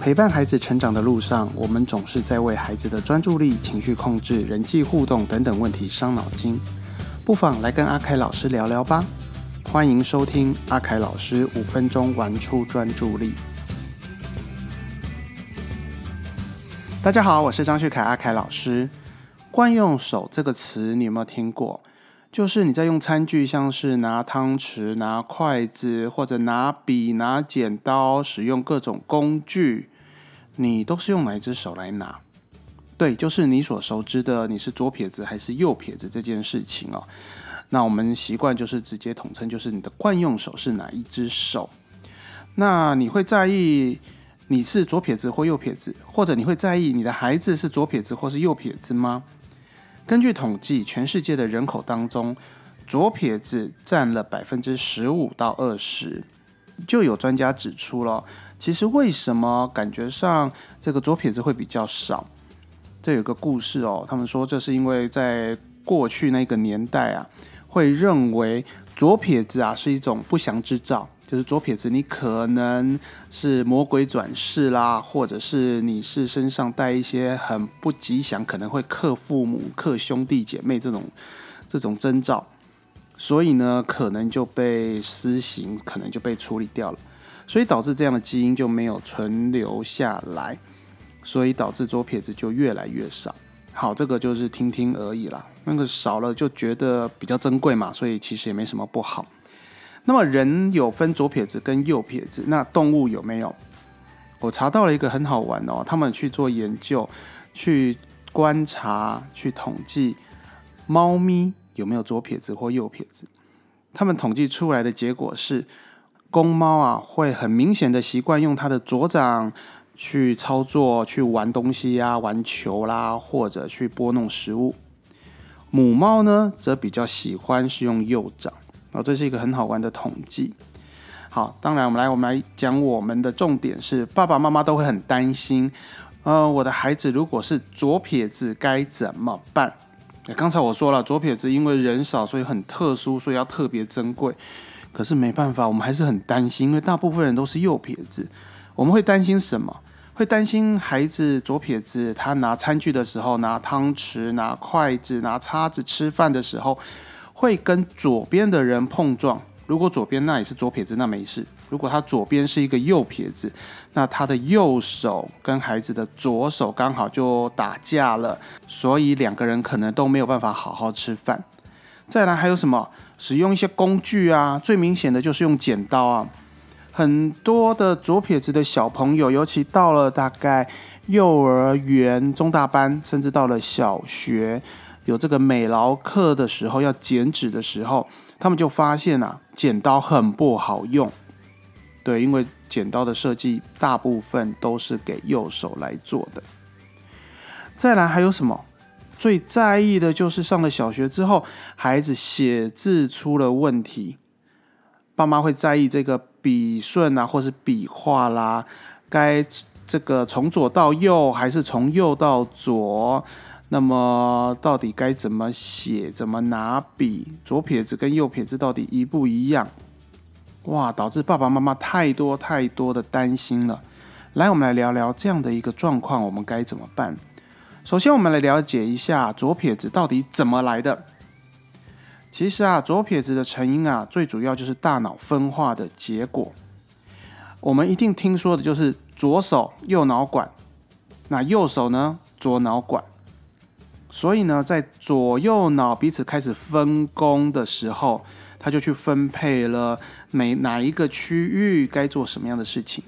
陪伴孩子成长的路上，我们总是在为孩子的专注力、情绪控制、人际互动等等问题伤脑筋。不妨来跟阿凯老师聊聊吧。欢迎收听阿凯老师五分钟玩出专注力。大家好，我是张旭凯阿凯老师。惯用手这个词，你有没有听过？就是你在用餐具，像是拿汤匙、拿筷子，或者拿笔、拿剪刀，使用各种工具，你都是用哪一只手来拿？对，就是你所熟知的，你是左撇子还是右撇子这件事情哦。那我们习惯就是直接统称，就是你的惯用手是哪一只手？那你会在意你是左撇子或右撇子，或者你会在意你的孩子是左撇子或是右撇子吗？根据统计，全世界的人口当中，左撇子占了百分之十五到二十。就有专家指出了，其实为什么感觉上这个左撇子会比较少？这有个故事哦，他们说这是因为在过去那个年代啊，会认为左撇子啊是一种不祥之兆。就是左撇子，你可能是魔鬼转世啦，或者是你是身上带一些很不吉祥，可能会克父母、克兄弟姐妹这种这种征兆，所以呢，可能就被施行，可能就被处理掉了，所以导致这样的基因就没有存留下来，所以导致左撇子就越来越少。好，这个就是听听而已啦，那个少了就觉得比较珍贵嘛，所以其实也没什么不好。那么人有分左撇子跟右撇子，那动物有没有？我查到了一个很好玩哦，他们去做研究，去观察、去统计猫咪有没有左撇子或右撇子。他们统计出来的结果是，公猫啊会很明显的习惯用它的左掌去操作、去玩东西呀、玩球啦，或者去拨弄食物。母猫呢，则比较喜欢是用右掌。哦，这是一个很好玩的统计。好，当然我们来，我们来讲我们的重点是爸爸妈妈都会很担心。呃，我的孩子如果是左撇子该怎么办？刚才我说了，左撇子因为人少，所以很特殊，所以要特别珍贵。可是没办法，我们还是很担心，因为大部分人都是右撇子。我们会担心什么？会担心孩子左撇子，他拿餐具的时候，拿汤匙、拿筷子、拿叉子吃饭的时候。会跟左边的人碰撞。如果左边那也是左撇子，那没事；如果他左边是一个右撇子，那他的右手跟孩子的左手刚好就打架了，所以两个人可能都没有办法好好吃饭。再来还有什么？使用一些工具啊，最明显的就是用剪刀啊。很多的左撇子的小朋友，尤其到了大概幼儿园中大班，甚至到了小学。有这个美劳课的时候，要剪纸的时候，他们就发现啊，剪刀很不好用。对，因为剪刀的设计大部分都是给右手来做的。再来还有什么？最在意的就是上了小学之后，孩子写字出了问题，爸妈会在意这个笔顺啊，或是笔画啦，该这个从左到右，还是从右到左？那么到底该怎么写？怎么拿笔？左撇子跟右撇子到底一不一样？哇！导致爸爸妈妈太多太多的担心了。来，我们来聊聊这样的一个状况，我们该怎么办？首先，我们来了解一下左撇子到底怎么来的。其实啊，左撇子的成因啊，最主要就是大脑分化的结果。我们一定听说的就是左手右脑管，那右手呢，左脑管。所以呢，在左右脑彼此开始分工的时候，他就去分配了每哪一个区域该做什么样的事情。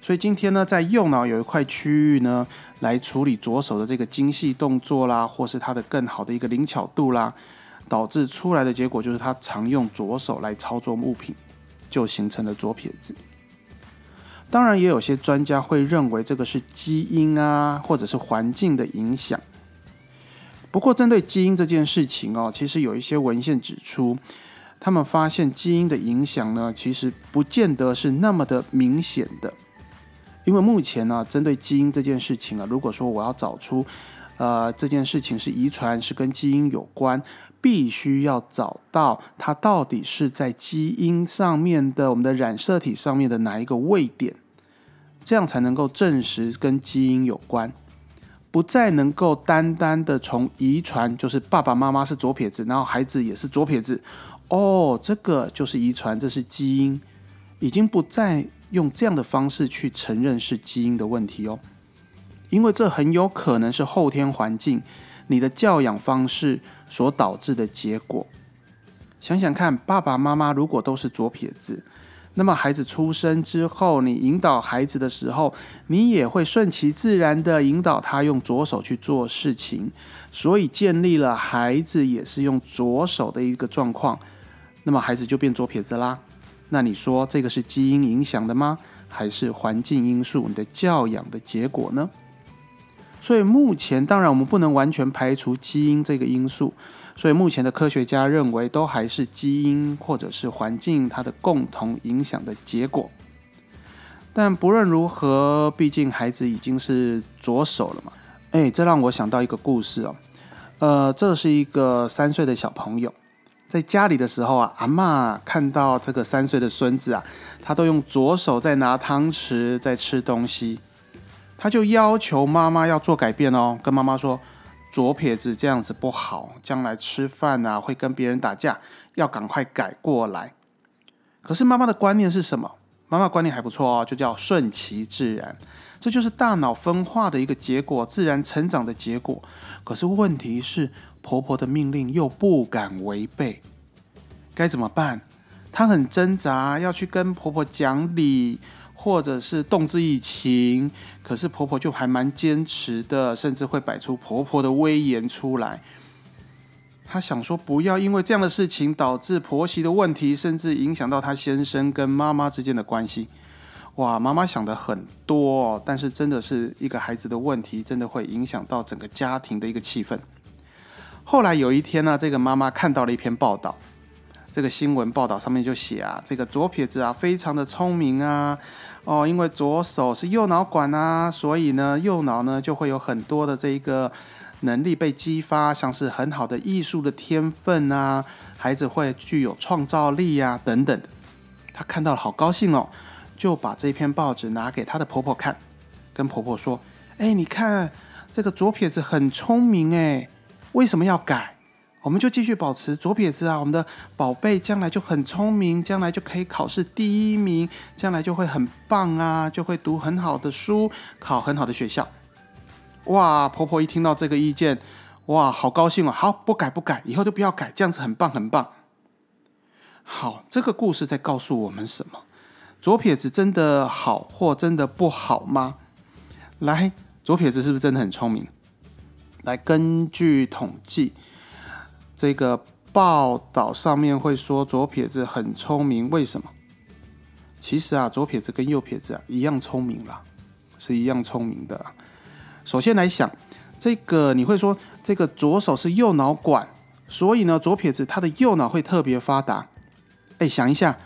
所以今天呢，在右脑有一块区域呢，来处理左手的这个精细动作啦，或是它的更好的一个灵巧度啦，导致出来的结果就是他常用左手来操作物品，就形成了左撇子。当然，也有些专家会认为这个是基因啊，或者是环境的影响。不过，针对基因这件事情哦，其实有一些文献指出，他们发现基因的影响呢，其实不见得是那么的明显的。因为目前呢，针对基因这件事情啊，如果说我要找出，呃，这件事情是遗传，是跟基因有关，必须要找到它到底是在基因上面的我们的染色体上面的哪一个位点，这样才能够证实跟基因有关，不再能够单单的从遗传，就是爸爸妈妈是左撇子，然后孩子也是左撇子，哦，这个就是遗传，这是基因，已经不再用这样的方式去承认是基因的问题哦，因为这很有可能是后天环境、你的教养方式所导致的结果。想想看，爸爸妈妈如果都是左撇子，那么孩子出生之后，你引导孩子的时候，你也会顺其自然的引导他用左手去做事情，所以建立了孩子也是用左手的一个状况，那么孩子就变左撇子啦。那你说这个是基因影响的吗？还是环境因素、你的教养的结果呢？所以目前当然我们不能完全排除基因这个因素。所以目前的科学家认为，都还是基因或者是环境它的共同影响的结果。但不论如何，毕竟孩子已经是左手了嘛。哎，这让我想到一个故事哦。呃，这是一个三岁的小朋友在家里的时候啊，阿妈看到这个三岁的孙子啊，他都用左手在拿汤匙在吃东西，他就要求妈妈要做改变哦，跟妈妈说。左撇子这样子不好，将来吃饭啊会跟别人打架，要赶快改过来。可是妈妈的观念是什么？妈妈观念还不错哦，就叫顺其自然，这就是大脑分化的一个结果，自然成长的结果。可是问题是，婆婆的命令又不敢违背，该怎么办？她很挣扎，要去跟婆婆讲理。或者是动之以情，可是婆婆就还蛮坚持的，甚至会摆出婆婆的威严出来。她想说，不要因为这样的事情导致婆媳的问题，甚至影响到她先生跟妈妈之间的关系。哇，妈妈想的很多，但是真的是一个孩子的问题，真的会影响到整个家庭的一个气氛。后来有一天呢，这个妈妈看到了一篇报道，这个新闻报道上面就写啊，这个左撇子啊，非常的聪明啊。哦，因为左手是右脑管啊，所以呢，右脑呢就会有很多的这一个能力被激发，像是很好的艺术的天分啊，孩子会具有创造力呀，等等的。他看到了，好高兴哦，就把这篇报纸拿给他的婆婆看，跟婆婆说：“哎，你看这个左撇子很聪明哎，为什么要改？”我们就继续保持左撇子啊，我们的宝贝将来就很聪明，将来就可以考试第一名，将来就会很棒啊，就会读很好的书，考很好的学校。哇，婆婆一听到这个意见，哇，好高兴哦！好，不改不改，以后就不要改，这样子很棒很棒。好，这个故事在告诉我们什么？左撇子真的好或真的不好吗？来，左撇子是不是真的很聪明？来，根据统计。这个报道上面会说左撇子很聪明，为什么？其实啊，左撇子跟右撇子啊一样聪明啦，是一样聪明的。首先来想，这个你会说这个左手是右脑管，所以呢，左撇子他的右脑会特别发达。哎，想一下，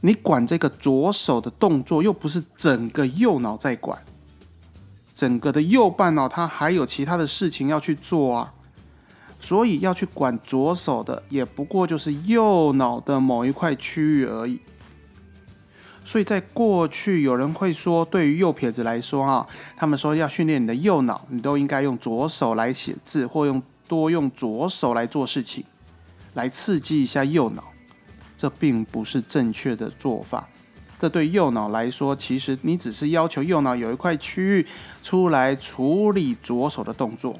你管这个左手的动作，又不是整个右脑在管，整个的右半脑它还有其他的事情要去做啊。所以要去管左手的，也不过就是右脑的某一块区域而已。所以在过去，有人会说，对于右撇子来说啊，他们说要训练你的右脑，你都应该用左手来写字，或用多用左手来做事情，来刺激一下右脑。这并不是正确的做法。这对右脑来说，其实你只是要求右脑有一块区域出来处理左手的动作。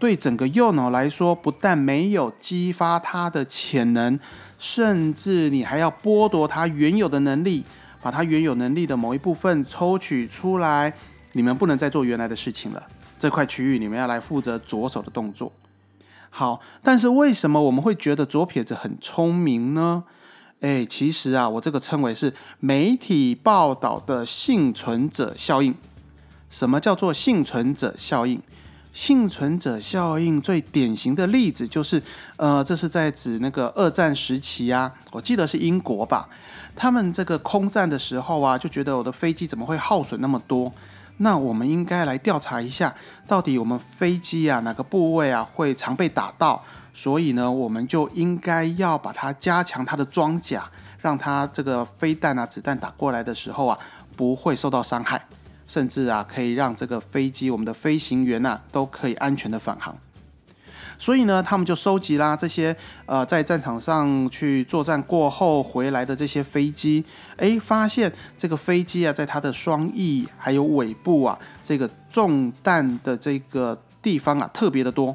对整个右脑来说，不但没有激发它的潜能，甚至你还要剥夺它原有的能力，把它原有能力的某一部分抽取出来。你们不能再做原来的事情了，这块区域你们要来负责左手的动作。好，但是为什么我们会觉得左撇子很聪明呢？哎，其实啊，我这个称为是媒体报道的幸存者效应。什么叫做幸存者效应？幸存者效应最典型的例子就是，呃，这是在指那个二战时期啊，我记得是英国吧，他们这个空战的时候啊，就觉得我的飞机怎么会耗损那么多？那我们应该来调查一下，到底我们飞机啊哪个部位啊会常被打到？所以呢，我们就应该要把它加强它的装甲，让它这个飞弹啊子弹打过来的时候啊不会受到伤害。甚至啊可以让这个飞机我们的飞行员呐都可以安全的返航。所以呢，他们就收集啦这些呃在战场上去作战过后回来的这些飞机，诶，发现这个飞机啊，在它的双翼还有尾部啊，这个中弹的这个地方啊特别的多。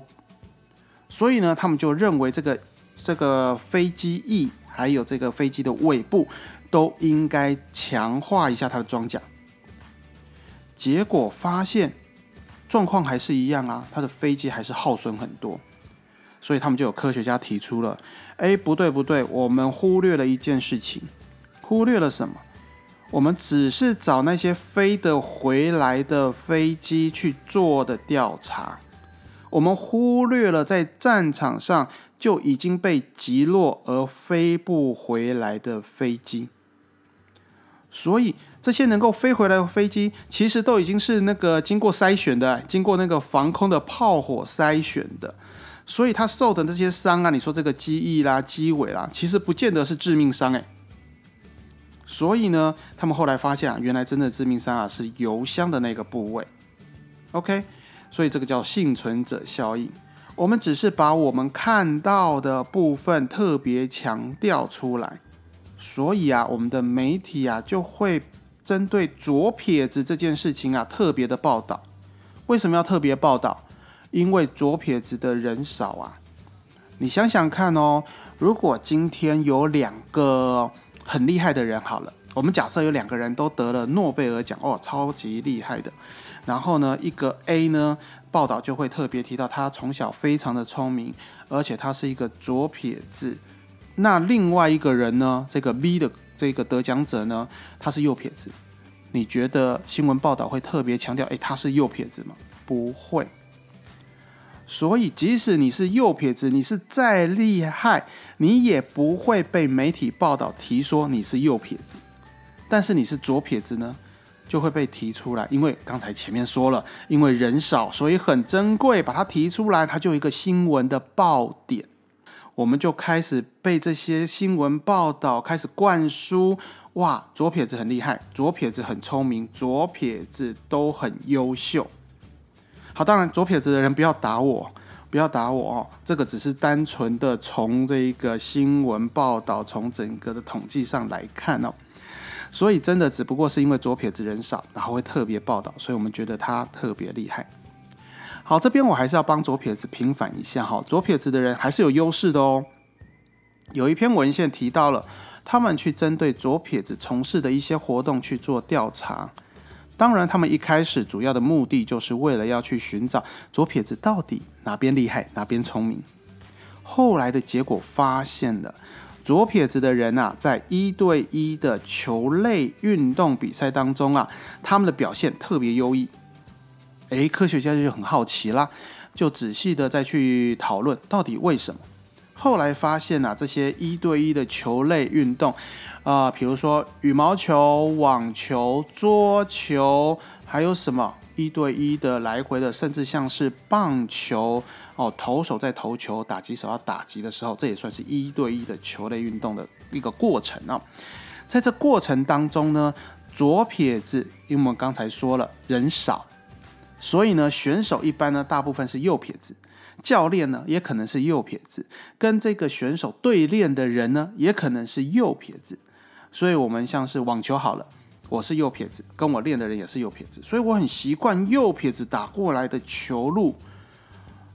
所以呢，他们就认为这个这个飞机翼还有这个飞机的尾部都应该强化一下它的装甲。结果发现状况还是一样啊，他的飞机还是耗损很多。所以他们就有科学家提出了，哎，不对不对，我们忽略了一件事情，忽略了什么？我们只是找那些飞得回来的飞机去做的调查，我们忽略了在战场上就已经被击落而飞不回来的飞机。所以这些能够飞回来的飞机，其实都已经是那个经过筛选的，经过那个防空的炮火筛选的。所以他受的这些伤啊，你说这个机翼啦、机尾啦，其实不见得是致命伤诶。所以呢，他们后来发现啊，原来真的致命伤啊是油箱的那个部位。OK，所以这个叫幸存者效应。我们只是把我们看到的部分特别强调出来，所以啊，我们的媒体啊就会针对左撇子这件事情啊特别的报道。为什么要特别报道？因为左撇子的人少啊，你想想看哦，如果今天有两个很厉害的人，好了，我们假设有两个人都得了诺贝尔奖哦，超级厉害的，然后呢，一个 A 呢，报道就会特别提到他从小非常的聪明，而且他是一个左撇子，那另外一个人呢，这个 B 的这个得奖者呢，他是右撇子，你觉得新闻报道会特别强调，诶，他是右撇子吗？不会。所以，即使你是右撇子，你是再厉害，你也不会被媒体报道提说你是右撇子。但是你是左撇子呢，就会被提出来，因为刚才前面说了，因为人少，所以很珍贵，把它提出来，它就一个新闻的爆点。我们就开始被这些新闻报道开始灌输，哇，左撇子很厉害，左撇子很聪明，左撇子都很优秀。好，当然左撇子的人不要打我，不要打我哦。这个只是单纯的从这一个新闻报道，从整个的统计上来看哦。所以真的只不过是因为左撇子人少，然后会特别报道，所以我们觉得他特别厉害。好，这边我还是要帮左撇子平反一下哈，左撇子的人还是有优势的哦。有一篇文献提到了，他们去针对左撇子从事的一些活动去做调查。当然，他们一开始主要的目的就是为了要去寻找左撇子到底哪边厉害，哪边聪明。后来的结果发现了，左撇子的人啊，在一对一的球类运动比赛当中啊，他们的表现特别优异。诶，科学家就很好奇啦，就仔细的再去讨论到底为什么。后来发现啊，这些一对一的球类运动。啊，比如说羽毛球、网球、桌球，还有什么一对一的来回的，甚至像是棒球哦，投手在投球，打击手要打击的时候，这也算是一对一的球类运动的一个过程啊。在这过程当中呢，左撇子，因为我们刚才说了人少，所以呢，选手一般呢大部分是右撇子，教练呢也可能是右撇子，跟这个选手对练的人呢也可能是右撇子。所以，我们像是网球好了，我是右撇子，跟我练的人也是右撇子，所以我很习惯右撇子打过来的球路。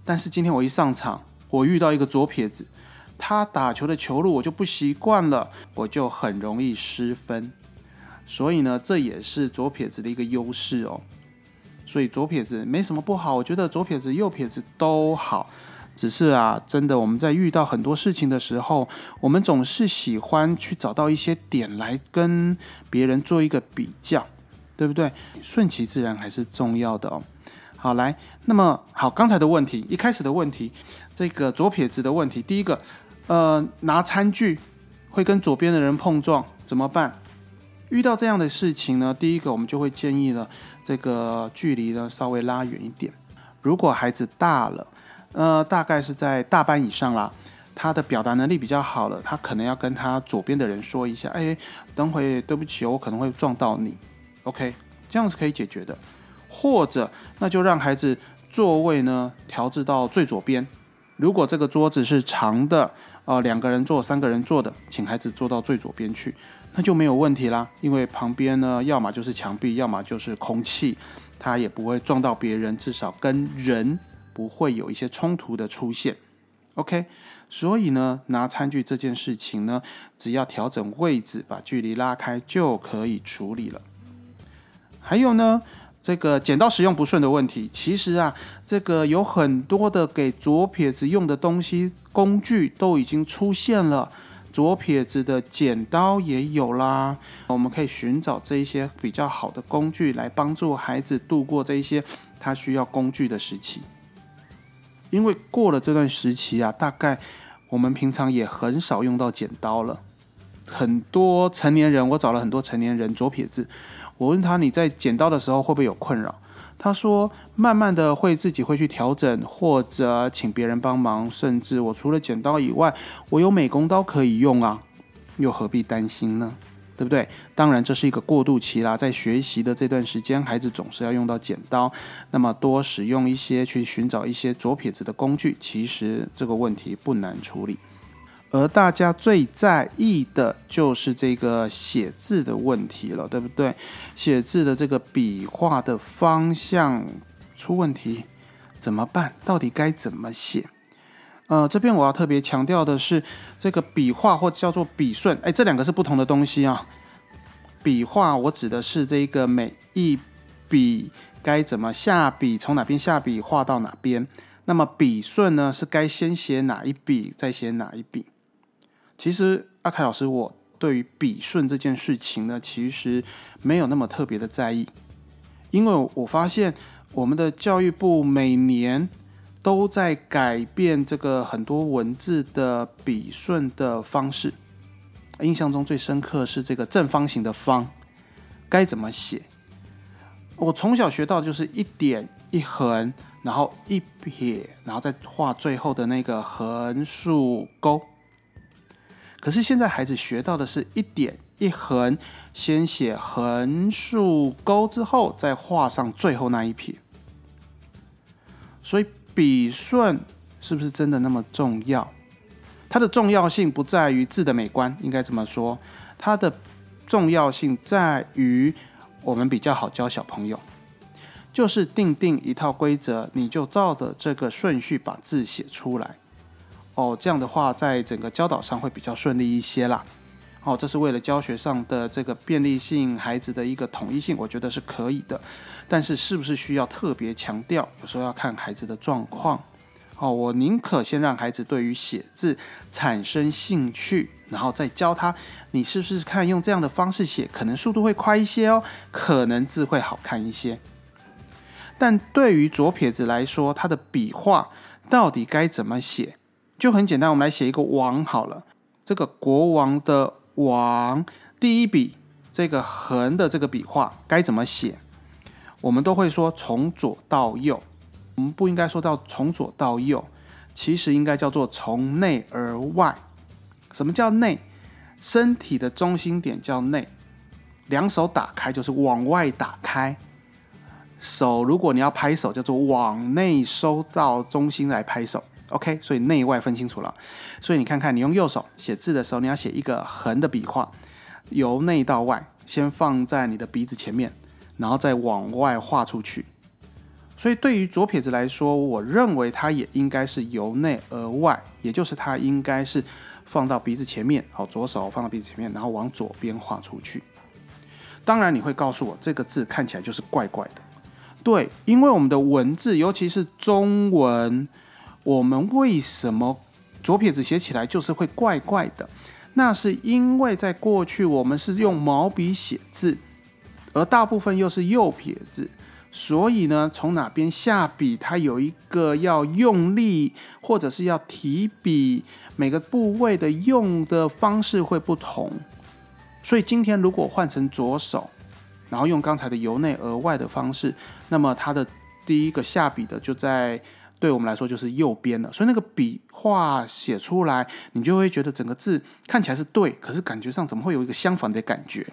但是今天我一上场，我遇到一个左撇子，他打球的球路我就不习惯了，我就很容易失分。所以呢，这也是左撇子的一个优势哦。所以左撇子没什么不好，我觉得左撇子、右撇子都好。只是啊，真的，我们在遇到很多事情的时候，我们总是喜欢去找到一些点来跟别人做一个比较，对不对？顺其自然还是重要的哦。好，来，那么好，刚才的问题，一开始的问题，这个左撇子的问题，第一个，呃，拿餐具会跟左边的人碰撞，怎么办？遇到这样的事情呢，第一个我们就会建议了，这个距离呢稍微拉远一点。如果孩子大了，呃，大概是在大班以上啦，他的表达能力比较好了，他可能要跟他左边的人说一下，哎，等会对不起，我可能会撞到你，OK，这样是可以解决的。或者，那就让孩子座位呢调至到最左边。如果这个桌子是长的，呃，两个人坐、三个人坐的，请孩子坐到最左边去，那就没有问题啦。因为旁边呢，要么就是墙壁，要么就是空气，它也不会撞到别人，至少跟人不会有一些冲突的出现。OK，所以呢，拿餐具这件事情呢，只要调整位置，把距离拉开就可以处理了。还有呢，这个剪刀使用不顺的问题，其实啊，这个有很多的给左撇子用的东西工具都已经出现了，左撇子的剪刀也有啦。我们可以寻找这一些比较好的工具来帮助孩子度过这一些他需要工具的时期。因为过了这段时期啊，大概我们平常也很少用到剪刀了。很多成年人，我找了很多成年人左撇子，我问他你在剪刀的时候会不会有困扰？他说慢慢的会自己会去调整，或者请别人帮忙，甚至我除了剪刀以外，我有美工刀可以用啊，又何必担心呢？对不对？当然，这是一个过渡期啦。在学习的这段时间，孩子总是要用到剪刀，那么多使用一些去寻找一些左撇子的工具，其实这个问题不难处理。而大家最在意的就是这个写字的问题了，对不对？写字的这个笔画的方向出问题，怎么办？到底该怎么写？呃，这边我要特别强调的是，这个笔画或叫做笔顺，哎，这两个是不同的东西啊。笔画我指的是这个每一笔该怎么下笔，从哪边下笔画到哪边。那么笔顺呢，是该先写哪一笔，再写哪一笔。其实阿凯老师，我对于笔顺这件事情呢，其实没有那么特别的在意，因为我发现我们的教育部每年。都在改变这个很多文字的笔顺的方式。印象中最深刻是这个正方形的“方”该怎么写？我从小学到就是一点一横，然后一撇，然后再画最后的那个横竖钩。可是现在孩子学到的是一点一横，先写横竖钩之后，再画上最后那一撇。所以。笔顺是不是真的那么重要？它的重要性不在于字的美观，应该这么说，它的重要性在于我们比较好教小朋友，就是定定一套规则，你就照着这个顺序把字写出来。哦，这样的话，在整个教导上会比较顺利一些啦。哦，这是为了教学上的这个便利性，孩子的一个统一性，我觉得是可以的。但是，是不是需要特别强调？有时候要看孩子的状况。哦，我宁可先让孩子对于写字产生兴趣，然后再教他，你是不是看用这样的方式写，可能速度会快一些哦，可能字会好看一些。但对于左撇子来说，他的笔画到底该怎么写，就很简单。我们来写一个王好了，这个国王的。王第一笔这个横的这个笔画该怎么写？我们都会说从左到右，我们不应该说到从左到右，其实应该叫做从内而外。什么叫内？身体的中心点叫内，两手打开就是往外打开。手如果你要拍手，叫做往内收到中心来拍手。OK，所以内外分清楚了。所以你看看，你用右手写字的时候，你要写一个横的笔画，由内到外，先放在你的鼻子前面，然后再往外画出去。所以对于左撇子来说，我认为它也应该是由内而外，也就是它应该是放到鼻子前面，好，左手放到鼻子前面，然后往左边画出去。当然，你会告诉我这个字看起来就是怪怪的。对，因为我们的文字，尤其是中文。我们为什么左撇子写起来就是会怪怪的？那是因为在过去我们是用毛笔写字，而大部分又是右撇子，所以呢，从哪边下笔，它有一个要用力，或者是要提笔，每个部位的用的方式会不同。所以今天如果换成左手，然后用刚才的由内而外的方式，那么它的第一个下笔的就在。对我们来说就是右边了，所以那个笔画写出来，你就会觉得整个字看起来是对，可是感觉上怎么会有一个相反的感觉？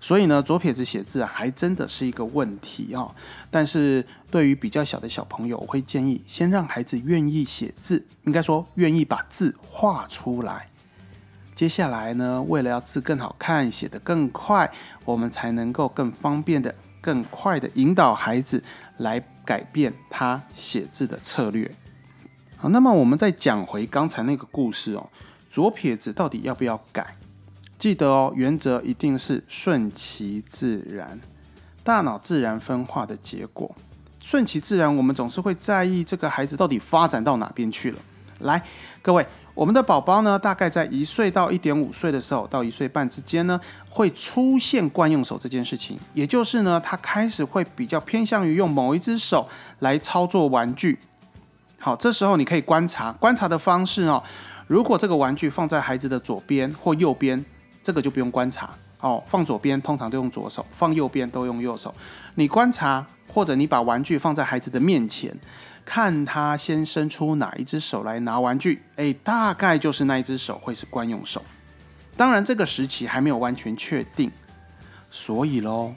所以呢，左撇子写字还真的是一个问题啊。但是对于比较小的小朋友，我会建议先让孩子愿意写字，应该说愿意把字画出来。接下来呢，为了要字更好看，写得更快，我们才能够更方便的、更快的引导孩子来改变他写字的策略。好，那么我们再讲回刚才那个故事哦，左撇子到底要不要改？记得哦，原则一定是顺其自然，大脑自然分化的结果。顺其自然，我们总是会在意这个孩子到底发展到哪边去了。来，各位。我们的宝宝呢，大概在一岁到一点五岁的时候，到一岁半之间呢，会出现惯用手这件事情，也就是呢，他开始会比较偏向于用某一只手来操作玩具。好，这时候你可以观察，观察的方式哦，如果这个玩具放在孩子的左边或右边，这个就不用观察哦。放左边通常都用左手，放右边都用右手。你观察，或者你把玩具放在孩子的面前。看他先伸出哪一只手来拿玩具，哎，大概就是那一只手会是惯用手。当然，这个时期还没有完全确定。所以喽，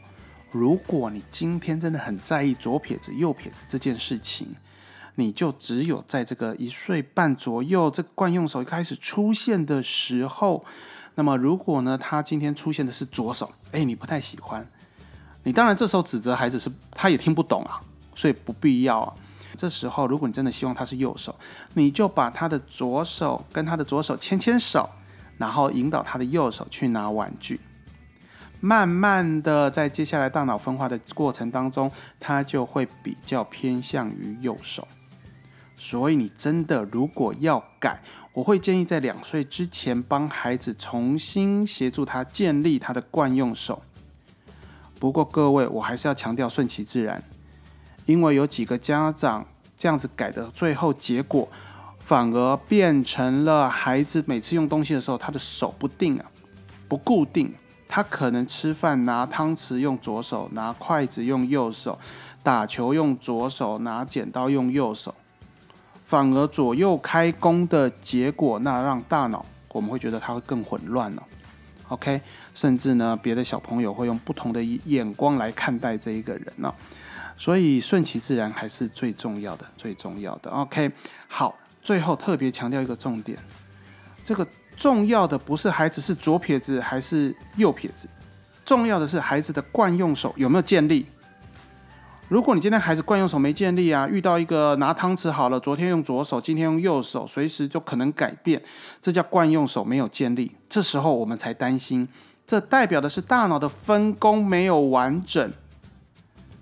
如果你今天真的很在意左撇子、右撇子这件事情，你就只有在这个一岁半左右，这惯用手开始出现的时候，那么如果呢，他今天出现的是左手，哎，你不太喜欢，你当然这时候指责孩子是他也听不懂啊，所以不必要啊。这时候，如果你真的希望他是右手，你就把他的左手跟他的左手牵牵手，然后引导他的右手去拿玩具。慢慢的，在接下来大脑分化的过程当中，他就会比较偏向于右手。所以，你真的如果要改，我会建议在两岁之前帮孩子重新协助他建立他的惯用手。不过，各位，我还是要强调顺其自然。因为有几个家长这样子改的，最后结果反而变成了孩子每次用东西的时候，他的手不定啊，不固定。他可能吃饭拿汤匙用左手，拿筷子用右手，打球用左手，拿剪刀用右手，反而左右开弓的结果，那让大脑我们会觉得他会更混乱了。OK，甚至呢，别的小朋友会用不同的眼光来看待这一个人呢。所以顺其自然还是最重要的，最重要的。OK，好，最后特别强调一个重点，这个重要的不是孩子是左撇子还是右撇子，重要的是孩子的惯用手有没有建立。如果你今天孩子惯用手没建立啊，遇到一个拿汤匙好了，昨天用左手，今天用右手，随时就可能改变，这叫惯用手没有建立。这时候我们才担心，这代表的是大脑的分工没有完整。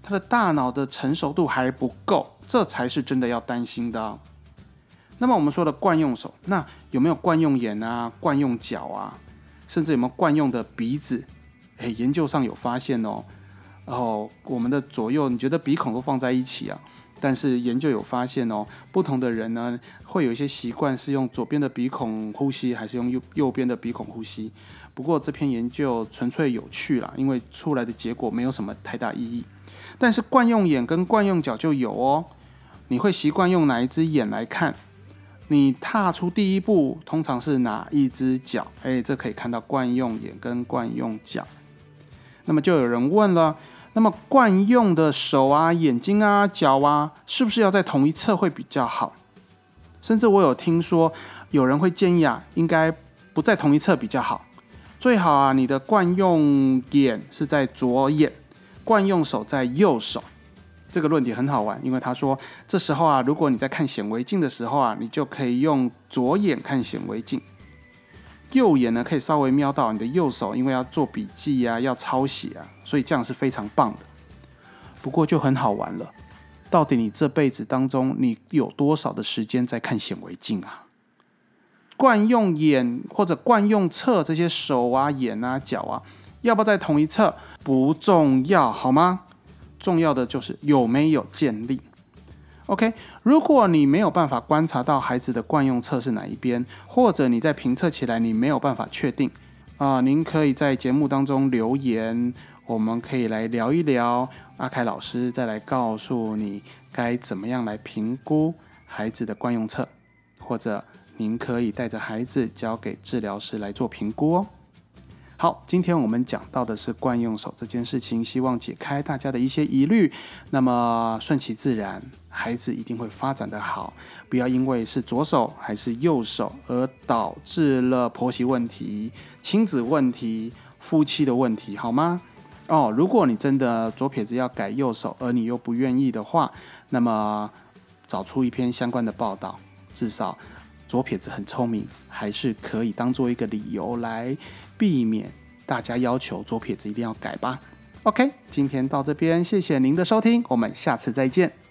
他的大脑的成熟度还不够，这才是真的要担心的。那么我们说的惯用手，那有没有惯用眼啊、惯用脚啊，甚至有没有惯用的鼻子？哎，研究上有发现哦。然后我们的左右，你觉得鼻孔都放在一起啊？但是研究有发现哦，不同的人呢，会有一些习惯是用左边的鼻孔呼吸，还是用右右边的鼻孔呼吸。不过这篇研究纯粹有趣啦，因为出来的结果没有什么太大意义。但是惯用眼跟惯用脚就有哦，你会习惯用哪一只眼来看？你踏出第一步通常是哪一只脚？哎，这可以看到惯用眼跟惯用脚。那么就有人问了，那么惯用的手啊、眼睛啊、脚啊，是不是要在同一侧会比较好？甚至我有听说有人会建议啊，应该不在同一侧比较好，最好啊，你的惯用眼是在左眼。惯用手在右手，这个论点很好玩，因为他说这时候啊，如果你在看显微镜的时候啊，你就可以用左眼看显微镜，右眼呢可以稍微瞄到你的右手，因为要做笔记啊，要抄写啊，所以这样是非常棒的。不过就很好玩了，到底你这辈子当中你有多少的时间在看显微镜啊？惯用眼或者惯用侧这些手啊、眼啊、脚啊，要不要在同一侧？不重要，好吗？重要的就是有没有建立。OK，如果你没有办法观察到孩子的惯用侧是哪一边，或者你在评测起来你没有办法确定啊，您可以在节目当中留言，我们可以来聊一聊。阿凯老师再来告诉你该怎么样来评估孩子的惯用侧，或者您可以带着孩子交给治疗师来做评估哦。好，今天我们讲到的是惯用手这件事情，希望解开大家的一些疑虑。那么顺其自然，孩子一定会发展的好。不要因为是左手还是右手而导致了婆媳问题、亲子问题、夫妻的问题，好吗？哦，如果你真的左撇子要改右手，而你又不愿意的话，那么找出一篇相关的报道，至少左撇子很聪明，还是可以当做一个理由来。避免大家要求左撇子一定要改吧。OK，今天到这边，谢谢您的收听，我们下次再见。